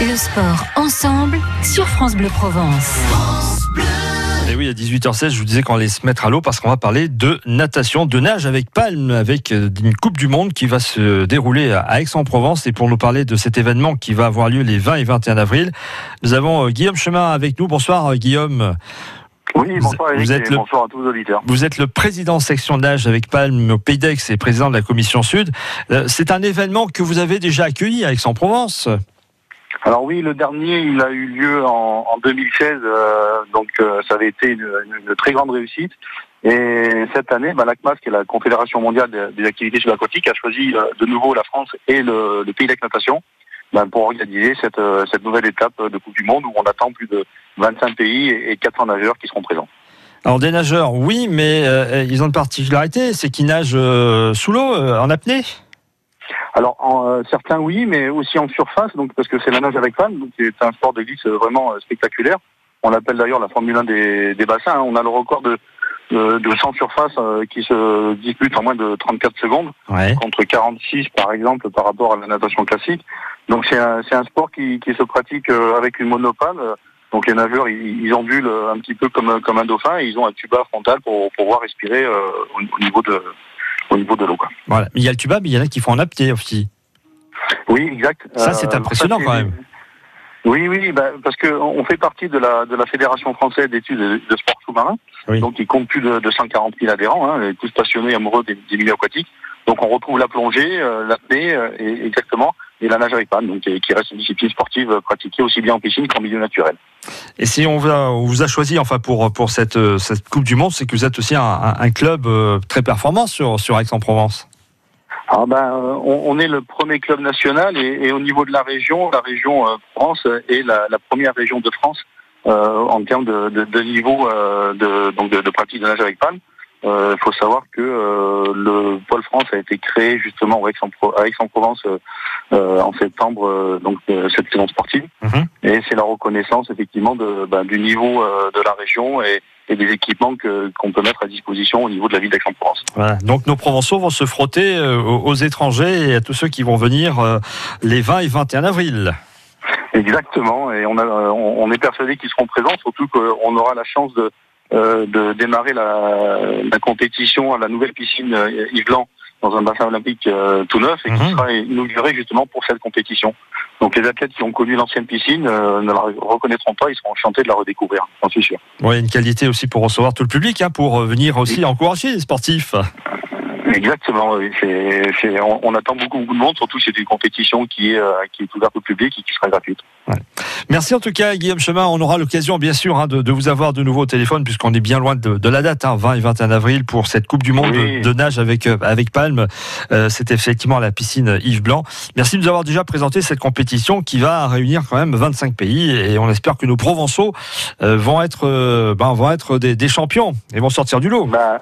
Le sport ensemble sur France Bleu Provence. Et oui, à 18h16, je vous disais qu'on allait se mettre à l'eau parce qu'on va parler de natation, de nage avec palme, avec euh, une Coupe du Monde qui va se dérouler à Aix-en-Provence. Et pour nous parler de cet événement qui va avoir lieu les 20 et 21 avril, nous avons euh, Guillaume Chemin avec nous. Bonsoir euh, Guillaume. Oui, bonsoir Eric, vous êtes et le- bonsoir à tous les auditeurs. Vous êtes le président section nage avec palme au Pays d'Aix et président de la commission Sud. C'est un événement que vous avez déjà accueilli à Aix-en-Provence. Alors oui, le dernier, il a eu lieu en, en 2016, euh, donc euh, ça avait été une, très grande réussite. Et cette année, bah, l'ACMAS, qui est la Confédération mondiale des, activités subaquatiques, a choisi euh, de nouveau la France et le, Pays d'Aix Natation bah, pour organiser cette, euh, cette nouvelle étape de Coupe du Monde où on attend plus de 25 pays et, et 400 nageurs qui seront présents. Alors des nageurs, oui, mais ils ont une particularité, c'est qu'ils nagent sous l'eau, en apnée. Alors en, euh, certains oui, mais aussi en surface, donc parce que c'est la nage avec femme, donc c'est un sport de glisse euh, vraiment euh, spectaculaire. On l'appelle d'ailleurs la Formule 1 des, des bassins. hein. On a le record de, de, de 100 surfaces euh, qui se disputent en moins de 34 secondes, Ouais. contre 46 par exemple par rapport à la natation classique. Donc c'est un, c'est un sport qui, qui se pratique euh, avec une monopale. Donc les nageurs, ils, ils ondulent un petit peu comme, comme un dauphin et ils ont un tuba frontal pour, pour pouvoir respirer euh, au, au niveau de, au niveau de l'eau. quoi. Voilà. Mais il y a le tuba, mais il y en a qui font en apnée aussi. Oui, exact. Ça, c'est Euh, impressionnant, ça, quand même. Oui, oui, bah, parce que on fait partie de la de la fédération française d'études de, de sport sous-marin, Oui. donc il compte plus de, de 140 000 adhérents, hein, tous passionnés, amoureux des, des milieux aquatiques. Donc on retrouve la plongée, euh, l'apnée, euh, et, exactement, et la nage avec panne, donc et qui reste une discipline sportive pratiquée aussi bien en piscine qu'en milieu naturel. Et si on, va, on vous a choisi enfin pour, pour cette, cette Coupe du Monde, c'est que vous êtes aussi un, un- club euh, très performant sur, sur Aix-en-Provence. Alors ben, euh, on, on est le premier club national et, et au niveau de la région, la région euh, France est la, la première région de France euh, en termes de, de, de niveau euh, de, donc de, de pratique de nage avec palme. Il faut savoir que euh, le pôle France a été créé justement à Aix-en-Pro- à Aix-en-Provence euh, euh, en septembre euh, donc cette saison sportive Mhm. et c'est la reconnaissance effectivement de, ben, du niveau euh, de la région et, et des équipements qu'on peut mettre à disposition au niveau de la ville d'Aix-en-Provence. Voilà. Donc nos Provençaux vont se frotter euh, aux, étrangers et à tous ceux qui vont venir euh, les 20 et 21 avril. Exactement, et on, a, euh, on on est persuadé qu'ils seront présents, surtout qu'on aura la chance de, euh, de démarrer la, la compétition à la nouvelle piscine euh, Yves Blanc dans un bassin olympique euh, tout neuf et qui Mhm. sera inauguré justement pour cette compétition. Donc les athlètes qui ont connu l'ancienne piscine euh, ne la reconnaîtront pas, ils seront enchantés de la redécouvrir, j'en suis sûr. A une qualité aussi pour recevoir tout le public, hein, pour euh, venir aussi encourager les sportifs. Exactement, oui. On, on attend beaucoup, beaucoup de monde, surtout c'est une compétition qui est, euh, qui est ouverte au public et qui sera gratuite. Merci en tout cas Guillaume Chemin. On aura l'occasion bien sûr hein, de, de vous avoir de nouveau au téléphone puisqu'on est bien loin de, de la date, hein, 20 et 21 avril pour cette Coupe du Monde Oui. de, de nage avec, euh, avec Palme. Euh, C'est effectivement à la piscine Yves Blanc. Merci de nous avoir déjà présenté cette compétition qui va réunir quand même 25 pays et on espère que nos Provençaux euh, vont être, euh, ben, vont être des, des champions et vont sortir du lot. Bah,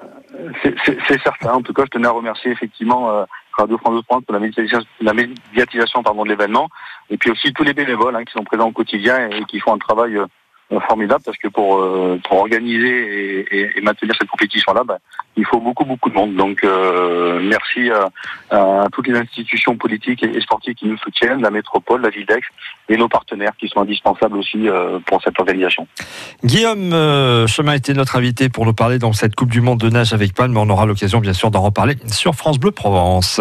c'est- certain. En tout cas, je tenais à remercier effectivement euh, Radio France de France pour la médiatisation, la médiatisation de l'événement, et puis aussi tous les bénévoles hein, qui sont présents au quotidien et qui font un travail euh, formidable parce que pour, euh, pour organiser et, et- et maintenir cette compétition-là, bah, il faut beaucoup beaucoup de monde. Donc euh, merci à, à toutes les institutions politiques et, et sportives qui nous soutiennent, la métropole, la ville d'Aix et nos partenaires qui sont indispensables aussi euh, pour cette organisation. Guillaume euh, Chemin était notre invité pour nous parler dans cette Coupe du Monde de nage avec Palme. On aura l'occasion bien sûr d'en reparler sur France Bleu Provence.